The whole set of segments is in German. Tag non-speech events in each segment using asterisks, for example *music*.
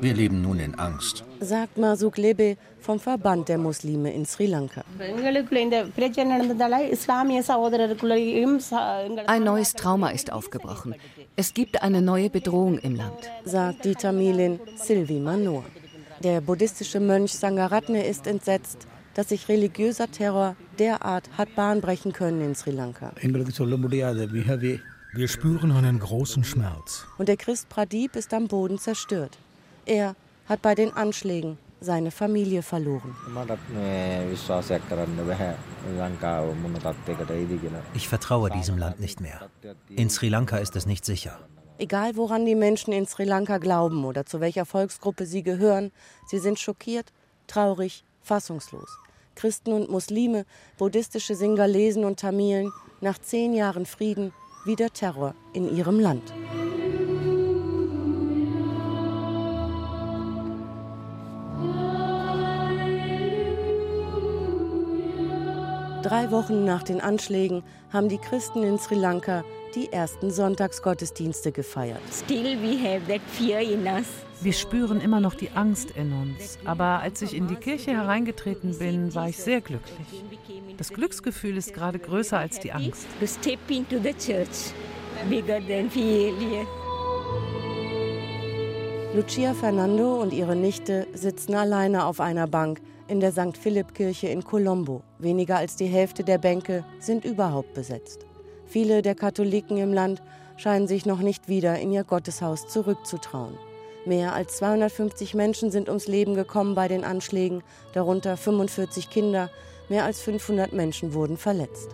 Wir leben nun in Angst. sagt Masuk Lebe vom Verband der Muslime in Sri Lanka. Ein neues Trauma ist aufgebrochen. Es gibt eine neue Bedrohung im Land. sagt die Tamilin Sylvie Manor. Der buddhistische Mönch Sangaratne ist entsetzt, dass sich religiöser Terror derart hat Bahn brechen können in Sri Lanka. Wir spüren einen großen Schmerz. Und der Christ Pradip ist am Boden zerstört. Er hat bei den Anschlägen seine Familie verloren. Ich vertraue diesem Land nicht mehr. In Sri Lanka ist es nicht sicher. Egal woran die Menschen in Sri Lanka glauben oder zu welcher Volksgruppe sie gehören, sie sind schockiert, traurig, fassungslos. Christen und Muslime, buddhistische Singalesen und Tamilen, nach zehn Jahren Frieden wieder Terror in ihrem Land. Drei Wochen nach den Anschlägen haben die Christen in Sri Lanka die ersten Sonntagsgottesdienste gefeiert. Still we have that fear in us. Wir spüren immer noch die Angst in uns. Aber als ich in die Kirche hereingetreten bin, war ich sehr glücklich. Das Glücksgefühl ist gerade größer als die Angst. Lucia Fernando und ihre Nichte sitzen alleine auf einer Bank in der St. Philipp-Kirche in Colombo. Weniger als die Hälfte der Bänke sind überhaupt besetzt. Viele der Katholiken im Land scheinen sich noch nicht wieder in ihr Gotteshaus zurückzutrauen. Mehr als 250 Menschen sind ums Leben gekommen bei den Anschlägen, darunter 45 Kinder. Mehr als 500 Menschen wurden verletzt.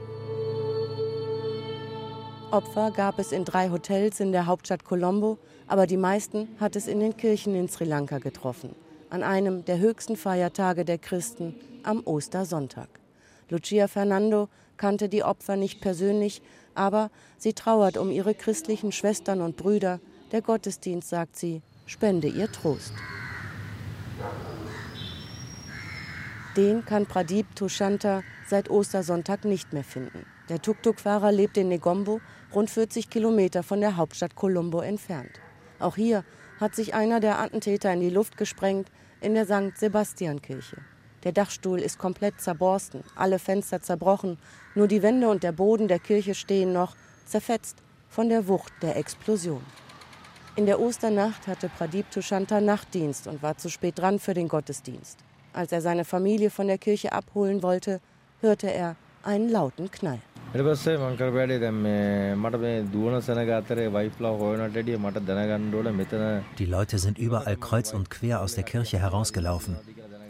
Opfer gab es in drei Hotels in der Hauptstadt Colombo, aber die meisten hat es in den Kirchen in Sri Lanka getroffen. An einem der höchsten Feiertage der Christen, am Ostersonntag. Lucia Fernando kannte die Opfer nicht persönlich, aber sie trauert um ihre christlichen Schwestern und Brüder. Der Gottesdienst, sagt sie, spende ihr Trost. Den kann Pradip Tushanta seit Ostersonntag nicht mehr finden. Der Tuk-Tuk-Fahrer lebt in Negombo, rund 40 Kilometer von der Hauptstadt Colombo entfernt. Auch hier hat sich einer der Attentäter in die Luft gesprengt in der St. Sebastiankirche. Der Dachstuhl ist komplett zerborsten, alle Fenster zerbrochen, nur die Wände und der Boden der Kirche stehen noch, zerfetzt von der Wucht der Explosion. In der Osternacht hatte Pradip Tushanta Nachtdienst und war zu spät dran für den Gottesdienst. Als er seine Familie von der Kirche abholen wollte, hörte er einen lauten Knall. ඊට පස්සේ මං කරපු වැඩේ දැන් මේ මට මේ දුවන සෙනග අතරේ වයිෆ්ලා හොයනට වැඩිය මට දැනගන්න ඕන මෙතන Die Leute sind überall kreuz und quer aus der Kirche herausgelaufen.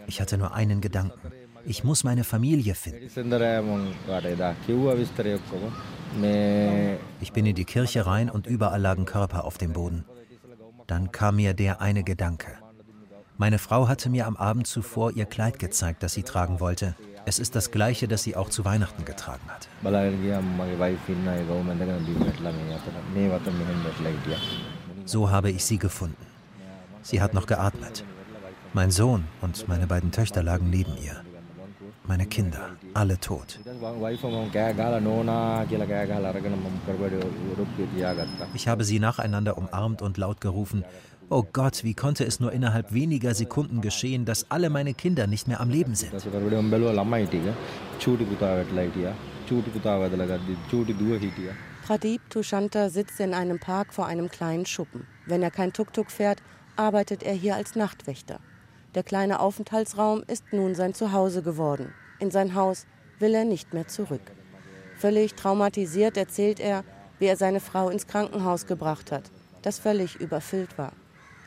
Ich hatte nur einen Gedanken. Ich muss meine Familie finden. සෙන්දරෑ මං වාට එදා කිව්වා විස්තරය ඔක්කොම මේ Ich bin in die Kirche rein und überall lagen Körper auf dem Boden. Dann kam mir der eine Gedanke. Meine Frau hatte mir am Abend zuvor ihr Kleid gezeigt, das sie tragen wollte. Es ist das gleiche, das sie auch zu Weihnachten getragen hat. So habe ich sie gefunden. Sie hat noch geatmet. Mein Sohn und meine beiden Töchter lagen neben ihr. Meine Kinder, alle tot. Ich habe sie nacheinander umarmt und laut gerufen, Oh Gott, wie konnte es nur innerhalb weniger Sekunden geschehen, dass alle meine Kinder nicht mehr am Leben sind? Pradeep Tushanta sitzt in einem Park vor einem kleinen Schuppen. Wenn er kein Tuk-Tuk fährt, arbeitet er hier als Nachtwächter. Der kleine Aufenthaltsraum ist nun sein Zuhause geworden. In sein Haus will er nicht mehr zurück. Völlig traumatisiert erzählt er, wie er seine Frau ins Krankenhaus gebracht hat, das völlig überfüllt war.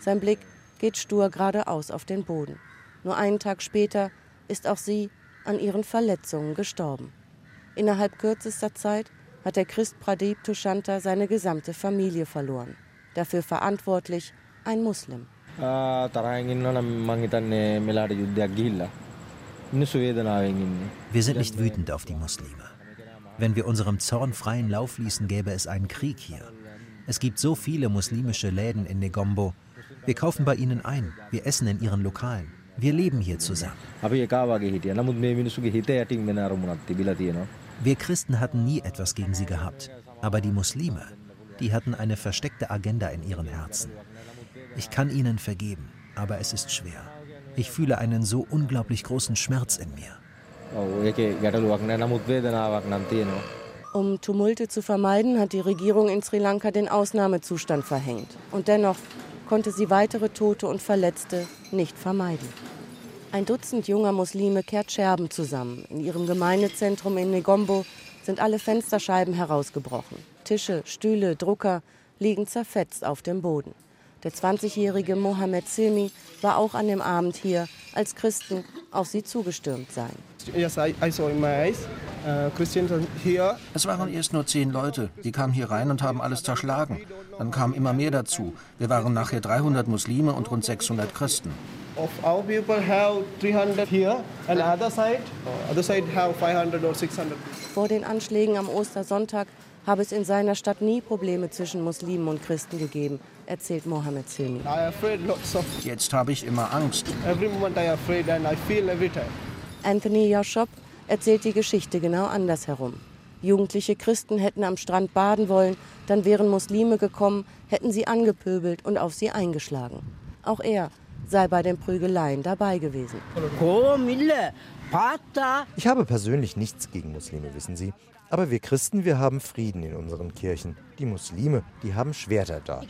Sein Blick geht stur geradeaus auf den Boden. Nur einen Tag später ist auch sie an ihren Verletzungen gestorben. Innerhalb kürzester Zeit hat der Christ Pradeep Tushanta seine gesamte Familie verloren. Dafür verantwortlich ein Muslim. Wir sind nicht wütend auf die Muslime. Wenn wir unserem Zorn freien Lauf ließen, gäbe es einen Krieg hier. Es gibt so viele muslimische Läden in Negombo, wir kaufen bei ihnen ein, wir essen in ihren Lokalen. Wir leben hier zusammen. Wir Christen hatten nie etwas gegen sie gehabt. Aber die Muslime, die hatten eine versteckte Agenda in ihren Herzen. Ich kann ihnen vergeben, aber es ist schwer. Ich fühle einen so unglaublich großen Schmerz in mir. Um Tumulte zu vermeiden, hat die Regierung in Sri Lanka den Ausnahmezustand verhängt. Und dennoch konnte sie weitere Tote und Verletzte nicht vermeiden. Ein Dutzend junger Muslime kehrt Scherben zusammen. In ihrem Gemeindezentrum in Negombo sind alle Fensterscheiben herausgebrochen. Tische, Stühle, Drucker liegen zerfetzt auf dem Boden. Der 20-jährige Mohammed Silmi war auch an dem Abend hier, als Christen auf sie zugestürmt seien. Uh, es waren erst nur zehn Leute. Die kamen hier rein und haben alles zerschlagen. Dann kamen immer mehr dazu. Wir waren nachher 300 Muslime und rund 600 Christen. Vor den Anschlägen am Ostersonntag habe es in seiner Stadt nie Probleme zwischen Muslimen und Christen gegeben, erzählt Mohammed Silmi. Jetzt habe ich immer Angst. Anthony Joshop erzählt die Geschichte genau andersherum. Jugendliche Christen hätten am Strand baden wollen, dann wären Muslime gekommen, hätten sie angepöbelt und auf sie eingeschlagen. Auch er sei bei den Prügeleien dabei gewesen. Ich habe persönlich nichts gegen Muslime, wissen Sie. Aber wir Christen, wir haben Frieden in unseren Kirchen. Die Muslime, die haben Schwerter da.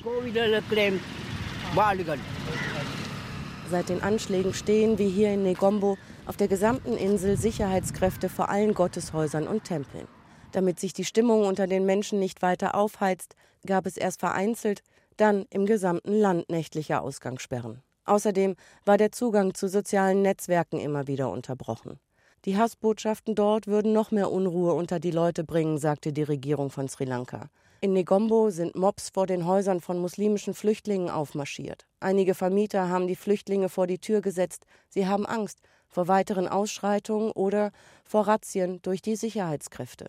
Seit den Anschlägen stehen, wie hier in Negombo, auf der gesamten Insel Sicherheitskräfte vor allen Gotteshäusern und Tempeln. Damit sich die Stimmung unter den Menschen nicht weiter aufheizt, gab es erst vereinzelt, dann im gesamten Land nächtliche Ausgangssperren. Außerdem war der Zugang zu sozialen Netzwerken immer wieder unterbrochen. Die Hassbotschaften dort würden noch mehr Unruhe unter die Leute bringen, sagte die Regierung von Sri Lanka. In Negombo sind Mobs vor den Häusern von muslimischen Flüchtlingen aufmarschiert. Einige Vermieter haben die Flüchtlinge vor die Tür gesetzt. Sie haben Angst vor weiteren Ausschreitungen oder vor Razzien durch die Sicherheitskräfte.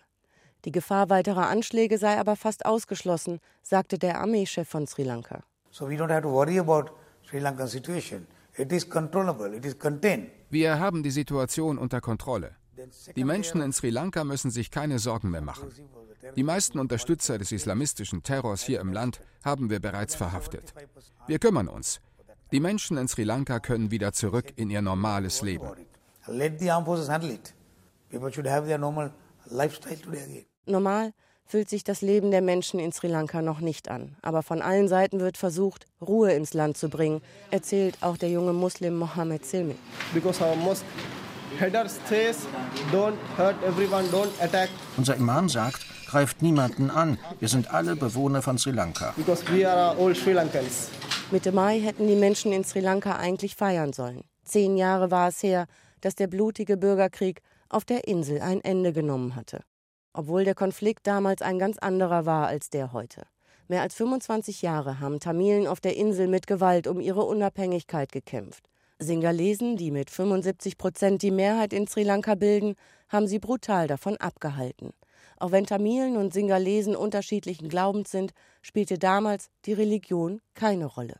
Die Gefahr weiterer Anschläge sei aber fast ausgeschlossen, sagte der Armeechef von Sri Lanka. So we don't have to worry about Sri Lankan situation. It is controllable, it is contained. Wir haben die Situation unter Kontrolle. Die Menschen in Sri Lanka müssen sich keine Sorgen mehr machen. Die meisten Unterstützer des islamistischen Terrors hier im Land haben wir bereits verhaftet. Wir kümmern uns. Die Menschen in Sri Lanka können wieder zurück in ihr normales Leben. Normal fühlt sich das Leben der Menschen in Sri Lanka noch nicht an. Aber von allen Seiten wird versucht, Ruhe ins Land zu bringen, erzählt auch der junge Muslim Mohammed Silmi. Unser Imam sagt, greift niemanden an. Wir sind alle Bewohner von Sri Lanka. Mitte Mai hätten die Menschen in Sri Lanka eigentlich feiern sollen. Zehn Jahre war es her, dass der blutige Bürgerkrieg auf der Insel ein Ende genommen hatte obwohl der Konflikt damals ein ganz anderer war als der heute. Mehr als 25 Jahre haben Tamilen auf der Insel mit Gewalt um ihre Unabhängigkeit gekämpft. Singalesen, die mit 75 Prozent die Mehrheit in Sri Lanka bilden, haben sie brutal davon abgehalten. Auch wenn Tamilen und Singalesen unterschiedlichen Glaubens sind, spielte damals die Religion keine Rolle.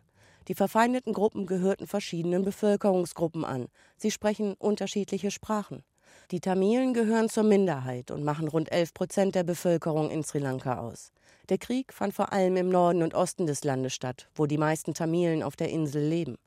Die verfeindeten Gruppen gehörten verschiedenen Bevölkerungsgruppen an. Sie sprechen unterschiedliche Sprachen. Die Tamilen gehören zur Minderheit und machen rund 11 Prozent der Bevölkerung in Sri Lanka aus. Der Krieg fand vor allem im Norden und Osten des Landes statt, wo die meisten Tamilen auf der Insel leben.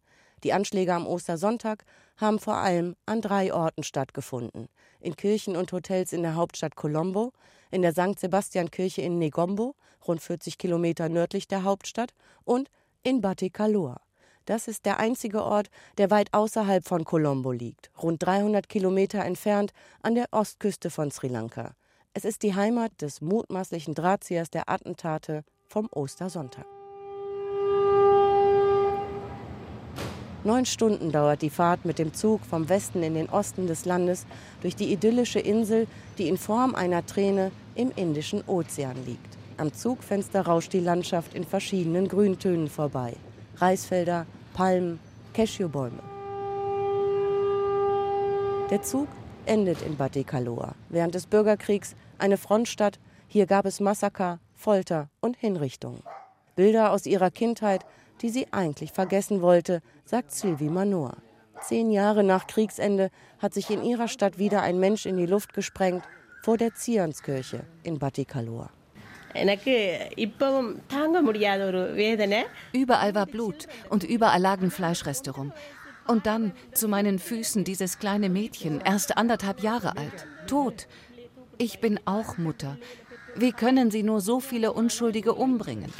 Die Anschläge am Ostersonntag haben vor allem an drei Orten stattgefunden. In Kirchen und Hotels in der Hauptstadt Colombo, in der St. Sebastian-Kirche in Negombo, rund 40 Kilometer nördlich der Hauptstadt, und in Batikaloa. Das ist der einzige Ort, der weit außerhalb von Colombo liegt, rund 300 Kilometer entfernt an der Ostküste von Sri Lanka. Es ist die Heimat des mutmaßlichen Drahtziehers der Attentate vom Ostersonntag. Neun Stunden dauert die Fahrt mit dem Zug vom Westen in den Osten des Landes durch die idyllische Insel, die in Form einer Träne im Indischen Ozean liegt. Am Zugfenster rauscht die Landschaft in verschiedenen Grüntönen vorbei. Reisfelder, Palmen, Cashewbäume. Der Zug endet in Batikaloa. Während des Bürgerkriegs eine Frontstadt. Hier gab es Massaker, Folter und Hinrichtungen. Bilder aus ihrer Kindheit die sie eigentlich vergessen wollte, sagt Sylvie Manor. Zehn Jahre nach Kriegsende hat sich in ihrer Stadt wieder ein Mensch in die Luft gesprengt vor der Zianskirche in Batticaloa. Überall war Blut und überall lagen Fleischreste rum. Und dann zu meinen Füßen dieses kleine Mädchen, erst anderthalb Jahre alt, tot. Ich bin auch Mutter. Wie können Sie nur so viele Unschuldige umbringen?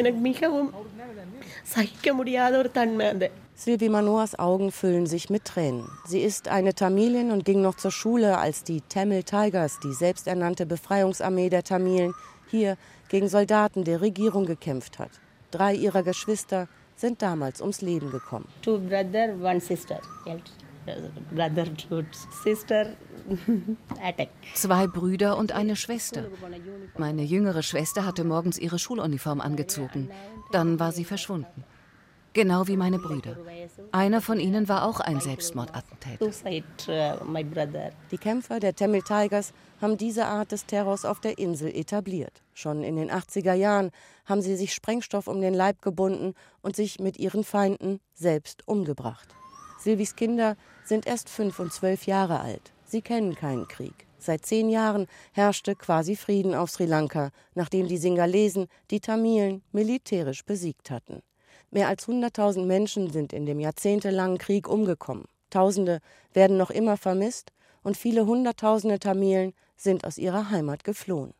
Sylvie Manoas Augen füllen sich mit Tränen. Sie ist eine Tamilin und ging noch zur Schule, als die Tamil Tigers, die selbsternannte Befreiungsarmee der Tamilen, hier gegen Soldaten der Regierung gekämpft hat. Drei ihrer Geschwister sind damals ums Leben gekommen. Two brother, one sister. Brother, sister. *laughs* Zwei Brüder und eine Schwester. Meine jüngere Schwester hatte morgens ihre Schuluniform angezogen. Dann war sie verschwunden. Genau wie meine Brüder. Einer von ihnen war auch ein Selbstmordattentäter. Die Kämpfer der Tamil Tigers haben diese Art des Terrors auf der Insel etabliert. Schon in den 80er Jahren haben sie sich Sprengstoff um den Leib gebunden und sich mit ihren Feinden selbst umgebracht. Silvis Kinder sind erst fünf und zwölf Jahre alt. Sie kennen keinen Krieg. Seit zehn Jahren herrschte quasi Frieden auf Sri Lanka, nachdem die Singalesen die Tamilen militärisch besiegt hatten. Mehr als 100.000 Menschen sind in dem jahrzehntelangen Krieg umgekommen. Tausende werden noch immer vermisst und viele Hunderttausende Tamilen sind aus ihrer Heimat geflohen.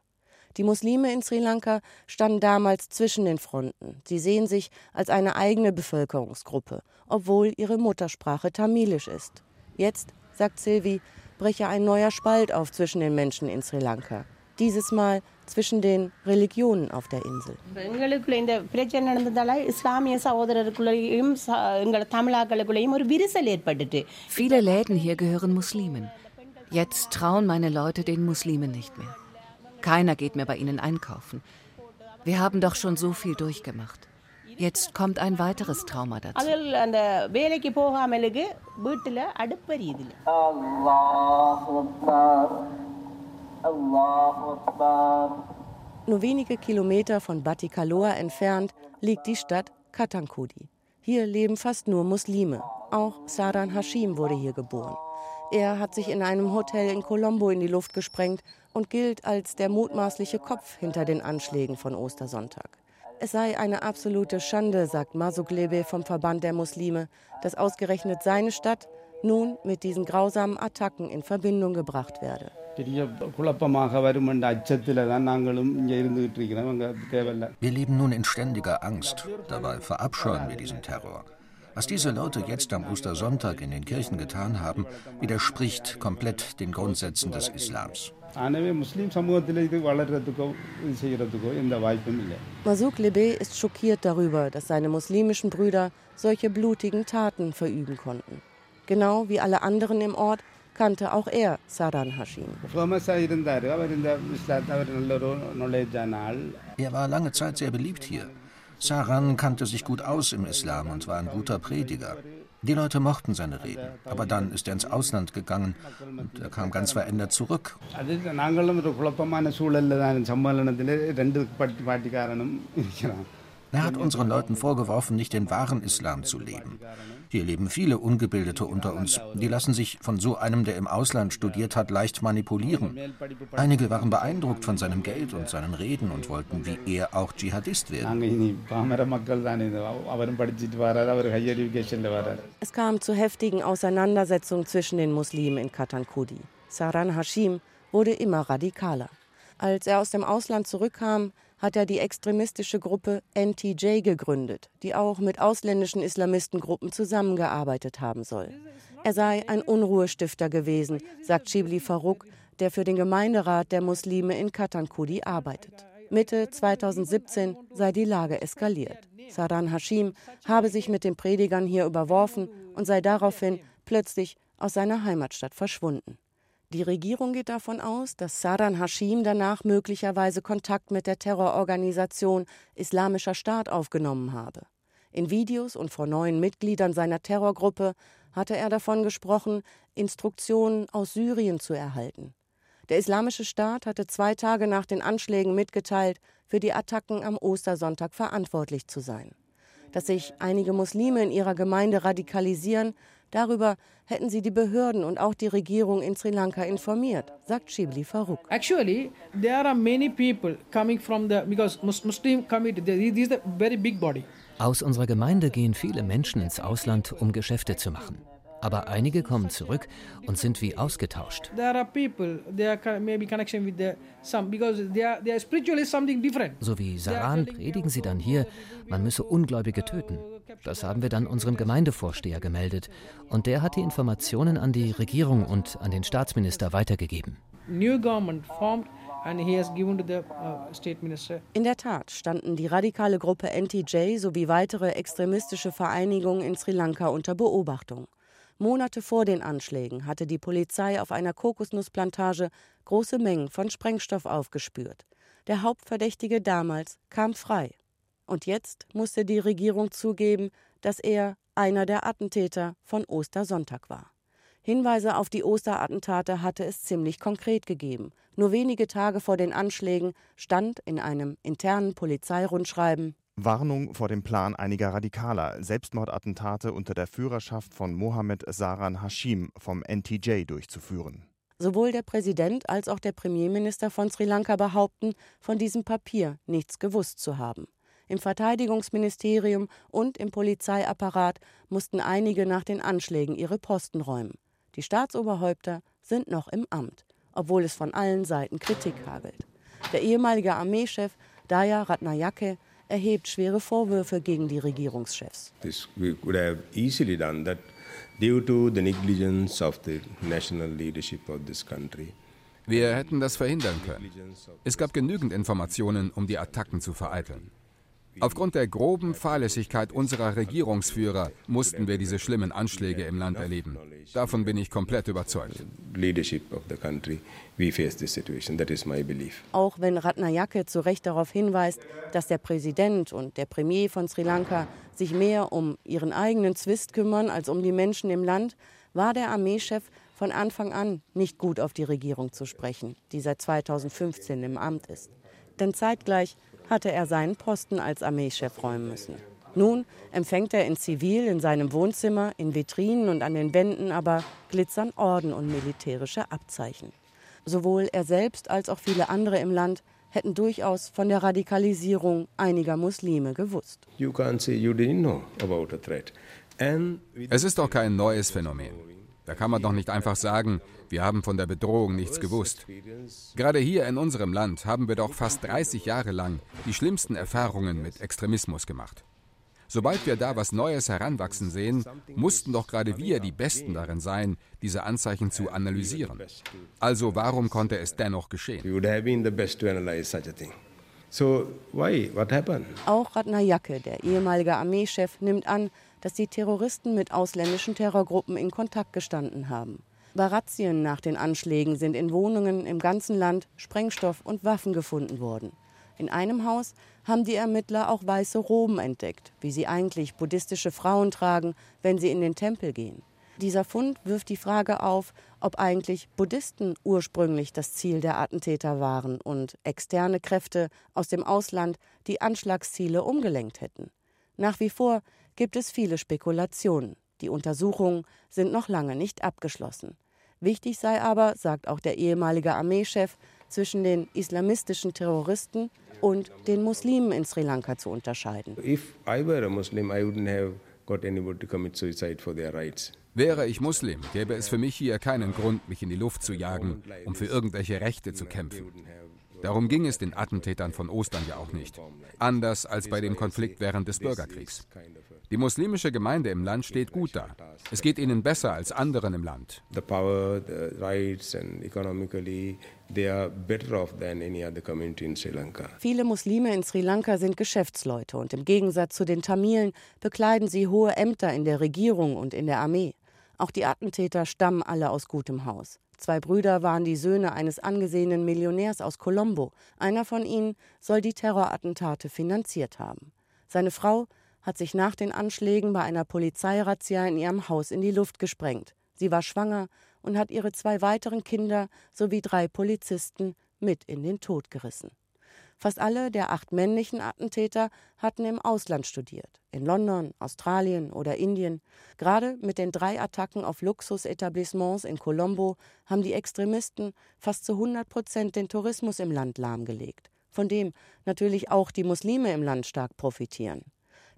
Die Muslime in Sri Lanka standen damals zwischen den Fronten. Sie sehen sich als eine eigene Bevölkerungsgruppe, obwohl ihre Muttersprache tamilisch ist. Jetzt, sagt Sylvie, breche ein neuer Spalt auf zwischen den Menschen in Sri Lanka. Dieses Mal zwischen den Religionen auf der Insel. Viele Läden hier gehören Muslimen. Jetzt trauen meine Leute den Muslimen nicht mehr. Keiner geht mehr bei ihnen einkaufen. Wir haben doch schon so viel durchgemacht. Jetzt kommt ein weiteres Trauma dazu. Nur wenige Kilometer von Batticaloa entfernt liegt die Stadt Katankudi. Hier leben fast nur Muslime. Auch Saran Hashim wurde hier geboren. Er hat sich in einem Hotel in Colombo in die Luft gesprengt und gilt als der mutmaßliche Kopf hinter den Anschlägen von Ostersonntag. Es sei eine absolute Schande, sagt Masuklebe vom Verband der Muslime, dass ausgerechnet seine Stadt nun mit diesen grausamen Attacken in Verbindung gebracht werde. Wir leben nun in ständiger Angst. Dabei verabscheuen wir diesen Terror. Was diese Leute jetzt am Ostersonntag in den Kirchen getan haben, widerspricht komplett den Grundsätzen des Islams. Masuk Lebe ist schockiert darüber, dass seine muslimischen Brüder solche blutigen Taten verüben konnten. Genau wie alle anderen im Ort kannte auch er Saran Hashim. Er war lange Zeit sehr beliebt hier. Saran kannte sich gut aus im Islam und war ein guter Prediger. Die Leute mochten seine Reden, aber dann ist er ins Ausland gegangen und er kam ganz verändert zurück. *laughs* Er hat unseren Leuten vorgeworfen, nicht den wahren Islam zu leben. Hier leben viele Ungebildete unter uns. Die lassen sich von so einem, der im Ausland studiert hat, leicht manipulieren. Einige waren beeindruckt von seinem Geld und seinen Reden und wollten wie er auch Dschihadist werden. Es kam zu heftigen Auseinandersetzungen zwischen den Muslimen in Katankudi. Saran Hashim wurde immer radikaler. Als er aus dem Ausland zurückkam, hat er die extremistische Gruppe NTJ gegründet, die auch mit ausländischen Islamistengruppen zusammengearbeitet haben soll. Er sei ein Unruhestifter gewesen, sagt Shibli Farouk, der für den Gemeinderat der Muslime in Katankudi arbeitet. Mitte 2017 sei die Lage eskaliert. Saran Hashim habe sich mit den Predigern hier überworfen und sei daraufhin plötzlich aus seiner Heimatstadt verschwunden. Die Regierung geht davon aus, dass Sadan Hashim danach möglicherweise Kontakt mit der Terrororganisation Islamischer Staat aufgenommen habe. In Videos und vor neuen Mitgliedern seiner Terrorgruppe hatte er davon gesprochen, Instruktionen aus Syrien zu erhalten. Der Islamische Staat hatte zwei Tage nach den Anschlägen mitgeteilt, für die Attacken am Ostersonntag verantwortlich zu sein. Dass sich einige Muslime in ihrer Gemeinde radikalisieren, darüber hätten sie die Behörden und auch die Regierung in Sri Lanka informiert, sagt Shibli Farouk. Actually, there are many people coming from the because Muslim community. This is a very big body. Aus unserer Gemeinde gehen viele Menschen ins Ausland, um Geschäfte zu machen. Aber einige kommen zurück und sind wie ausgetauscht. So wie Saran predigen sie dann hier, man müsse Ungläubige töten. Das haben wir dann unserem Gemeindevorsteher gemeldet. Und der hat die Informationen an die Regierung und an den Staatsminister weitergegeben. Uh, in der Tat standen die radikale Gruppe NTJ sowie weitere extremistische Vereinigungen in Sri Lanka unter Beobachtung. Monate vor den Anschlägen hatte die Polizei auf einer Kokosnussplantage große Mengen von Sprengstoff aufgespürt. Der Hauptverdächtige damals kam frei. Und jetzt musste die Regierung zugeben, dass er einer der Attentäter von Ostersonntag war. Hinweise auf die Osterattentate hatte es ziemlich konkret gegeben. Nur wenige Tage vor den Anschlägen stand in einem internen Polizeirundschreiben Warnung vor dem Plan einiger Radikaler, Selbstmordattentate unter der Führerschaft von Mohammed Saran Hashim vom NTJ durchzuführen. Sowohl der Präsident als auch der Premierminister von Sri Lanka behaupten, von diesem Papier nichts gewusst zu haben. Im Verteidigungsministerium und im Polizeiapparat mussten einige nach den Anschlägen ihre Posten räumen. Die Staatsoberhäupter sind noch im Amt, obwohl es von allen Seiten Kritik hagelt. Der ehemalige Armeechef Daya Ratnayake erhebt schwere Vorwürfe gegen die Regierungschefs. This we could have easily done that due to the negligence of the national leadership of this country. Wir hätten das verhindern können. Es gab genügend Informationen, um die Attacken zu vereiteln. Aufgrund der groben Fahrlässigkeit unserer Regierungsführer mussten wir diese schlimmen Anschläge im Land erleben. Davon bin ich komplett überzeugt. Auch wenn Ratnayake zu Recht darauf hinweist, dass der Präsident und der Premier von Sri Lanka sich mehr um ihren eigenen Zwist kümmern als um die Menschen im Land, war der Armeechef von Anfang an nicht gut auf die Regierung zu sprechen, die seit 2015 im Amt ist. Denn zeitgleich hatte er seinen Posten als Armeechef räumen müssen. Nun empfängt er in Zivil in seinem Wohnzimmer, in Vitrinen und an den Wänden aber glitzern Orden und militärische Abzeichen. Sowohl er selbst als auch viele andere im Land hätten durchaus von der Radikalisierung einiger Muslime gewusst. Es ist doch kein neues Phänomen. Da kann man doch nicht einfach sagen, wir haben von der Bedrohung nichts gewusst. Gerade hier in unserem Land haben wir doch fast 30 Jahre lang die schlimmsten Erfahrungen mit Extremismus gemacht. Sobald wir da was Neues heranwachsen sehen, mussten doch gerade wir die Besten darin sein, diese Anzeichen zu analysieren. Also warum konnte es dennoch geschehen? Auch Ratnayake, der ehemalige Armeechef, nimmt an, dass die Terroristen mit ausländischen Terrorgruppen in Kontakt gestanden haben. Bei Razzien nach den Anschlägen sind in Wohnungen im ganzen Land Sprengstoff und Waffen gefunden worden. In einem Haus haben die Ermittler auch weiße Roben entdeckt, wie sie eigentlich buddhistische Frauen tragen, wenn sie in den Tempel gehen. Dieser Fund wirft die Frage auf, ob eigentlich Buddhisten ursprünglich das Ziel der Attentäter waren und externe Kräfte aus dem Ausland die Anschlagsziele umgelenkt hätten. Nach wie vor gibt es viele Spekulationen. Die Untersuchungen sind noch lange nicht abgeschlossen. Wichtig sei aber, sagt auch der ehemalige Armeechef, zwischen den islamistischen Terroristen und den Muslimen in Sri Lanka zu unterscheiden. Wäre ich Muslim, gäbe es für mich hier keinen Grund, mich in die Luft zu jagen, um für irgendwelche Rechte zu kämpfen. Darum ging es den Attentätern von Ostern ja auch nicht. Anders als bei dem Konflikt während des Bürgerkriegs. Die muslimische Gemeinde im Land steht gut da. Es geht ihnen besser als anderen im Land. Viele Muslime in Sri Lanka sind Geschäftsleute und im Gegensatz zu den Tamilen bekleiden sie hohe Ämter in der Regierung und in der Armee. Auch die Attentäter stammen alle aus gutem Haus. Zwei Brüder waren die Söhne eines angesehenen Millionärs aus Colombo. Einer von ihnen soll die Terrorattentate finanziert haben. Seine Frau hat sich nach den Anschlägen bei einer Polizeirazzia in ihrem Haus in die Luft gesprengt. Sie war schwanger und hat ihre zwei weiteren Kinder sowie drei Polizisten mit in den Tod gerissen. Fast alle der acht männlichen Attentäter hatten im Ausland studiert, in London, Australien oder Indien. Gerade mit den drei Attacken auf Luxusetablissements in Colombo haben die Extremisten fast zu 100 Prozent den Tourismus im Land lahmgelegt, von dem natürlich auch die Muslime im Land stark profitieren.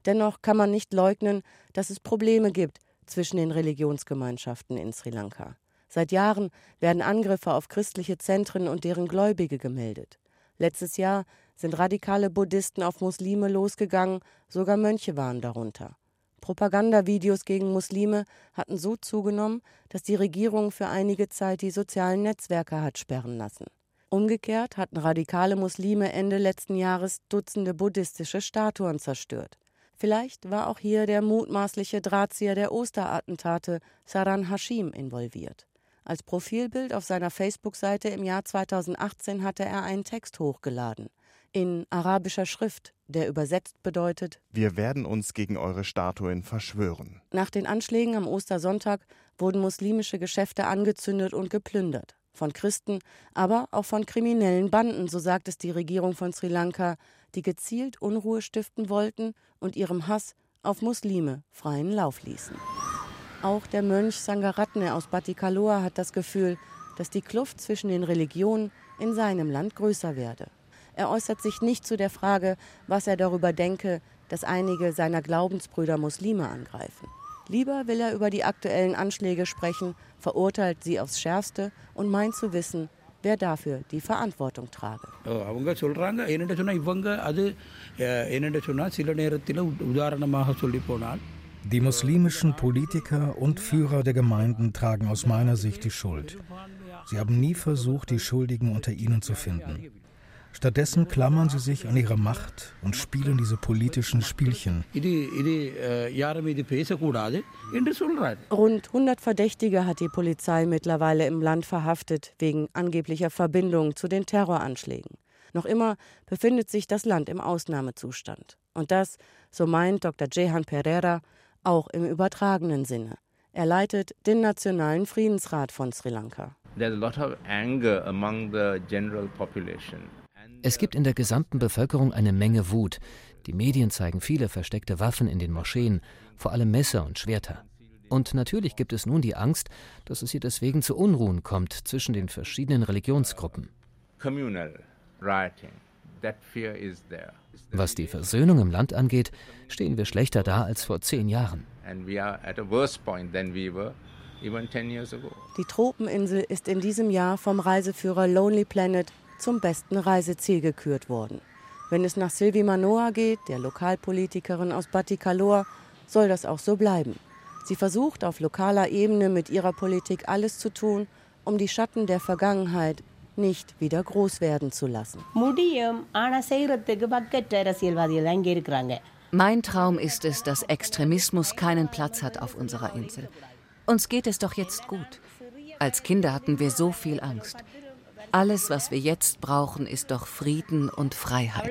Dennoch kann man nicht leugnen, dass es Probleme gibt zwischen den Religionsgemeinschaften in Sri Lanka. Seit Jahren werden Angriffe auf christliche Zentren und deren Gläubige gemeldet. Letztes Jahr sind radikale Buddhisten auf Muslime losgegangen, sogar Mönche waren darunter. Propagandavideos gegen Muslime hatten so zugenommen, dass die Regierung für einige Zeit die sozialen Netzwerke hat sperren lassen. Umgekehrt hatten radikale Muslime Ende letzten Jahres Dutzende buddhistische Statuen zerstört. Vielleicht war auch hier der mutmaßliche Drahtzieher der Osterattentate Saran Hashim involviert. Als Profilbild auf seiner Facebook-Seite im Jahr 2018 hatte er einen Text hochgeladen. In arabischer Schrift, der übersetzt bedeutet: Wir werden uns gegen eure Statuen verschwören. Nach den Anschlägen am Ostersonntag wurden muslimische Geschäfte angezündet und geplündert. Von Christen, aber auch von kriminellen Banden, so sagt es die Regierung von Sri Lanka, die gezielt Unruhe stiften wollten und ihrem Hass auf Muslime freien Lauf ließen. Auch der Mönch Sangaratne aus Batikaloa hat das Gefühl, dass die Kluft zwischen den Religionen in seinem Land größer werde. Er äußert sich nicht zu der Frage, was er darüber denke, dass einige seiner Glaubensbrüder Muslime angreifen. Lieber will er über die aktuellen Anschläge sprechen, verurteilt sie aufs Schärfste und meint zu wissen, wer dafür die Verantwortung trage. அவங்க சொல்றாங்க என்னென்ன சொன்னா இவங்க அது என்னென்ன சொன்னா சில நேரத்தில் உதாரணமாக சொல்லி போனால் Die muslimischen Politiker und Führer der Gemeinden tragen aus meiner Sicht die Schuld. Sie haben nie versucht, die Schuldigen unter ihnen zu finden. Stattdessen klammern sie sich an ihre Macht und spielen diese politischen Spielchen. Rund 100 Verdächtige hat die Polizei mittlerweile im Land verhaftet, wegen angeblicher Verbindung zu den Terroranschlägen. Noch immer befindet sich das Land im Ausnahmezustand. Und das, so meint Dr. Jehan Pereira, auch im übertragenen Sinne. Er leitet den Nationalen Friedensrat von Sri Lanka. Es gibt in der gesamten Bevölkerung eine Menge Wut. Die Medien zeigen viele versteckte Waffen in den Moscheen, vor allem Messer und Schwerter. Und natürlich gibt es nun die Angst, dass es hier deswegen zu Unruhen kommt zwischen den verschiedenen Religionsgruppen. Was die Versöhnung im Land angeht, stehen wir schlechter da als vor zehn Jahren. Die Tropeninsel ist in diesem Jahr vom Reiseführer Lonely Planet zum besten Reiseziel gekürt worden. Wenn es nach Sylvie Manoa geht, der Lokalpolitikerin aus Batikaloa, soll das auch so bleiben. Sie versucht auf lokaler Ebene mit ihrer Politik alles zu tun, um die Schatten der Vergangenheit nicht wieder groß werden zu lassen. Mein Traum ist es, dass Extremismus keinen Platz hat auf unserer Insel. Uns geht es doch jetzt gut. Als Kinder hatten wir so viel Angst. Alles, was wir jetzt brauchen, ist doch Frieden und Freiheit.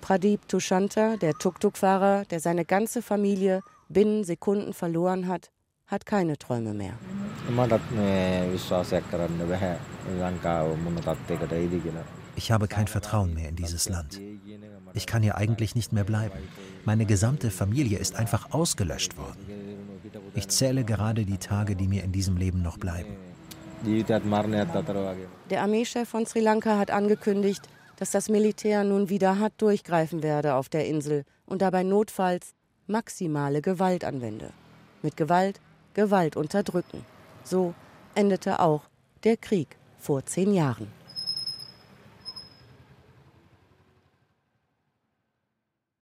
Pradeep Tushanta, der Tuk-Tuk-Fahrer, der seine ganze Familie binnen Sekunden verloren hat, hat keine Träume mehr. Ich habe kein Vertrauen mehr in dieses Land. Ich kann hier eigentlich nicht mehr bleiben. Meine gesamte Familie ist einfach ausgelöscht worden. Ich zähle gerade die Tage, die mir in diesem Leben noch bleiben. Der Armeechef von Sri Lanka hat angekündigt, dass das Militär nun wieder hart durchgreifen werde auf der Insel und dabei notfalls maximale Gewalt anwende. Mit Gewalt Gewalt unterdrücken. So endete auch der Krieg vor zehn Jahren.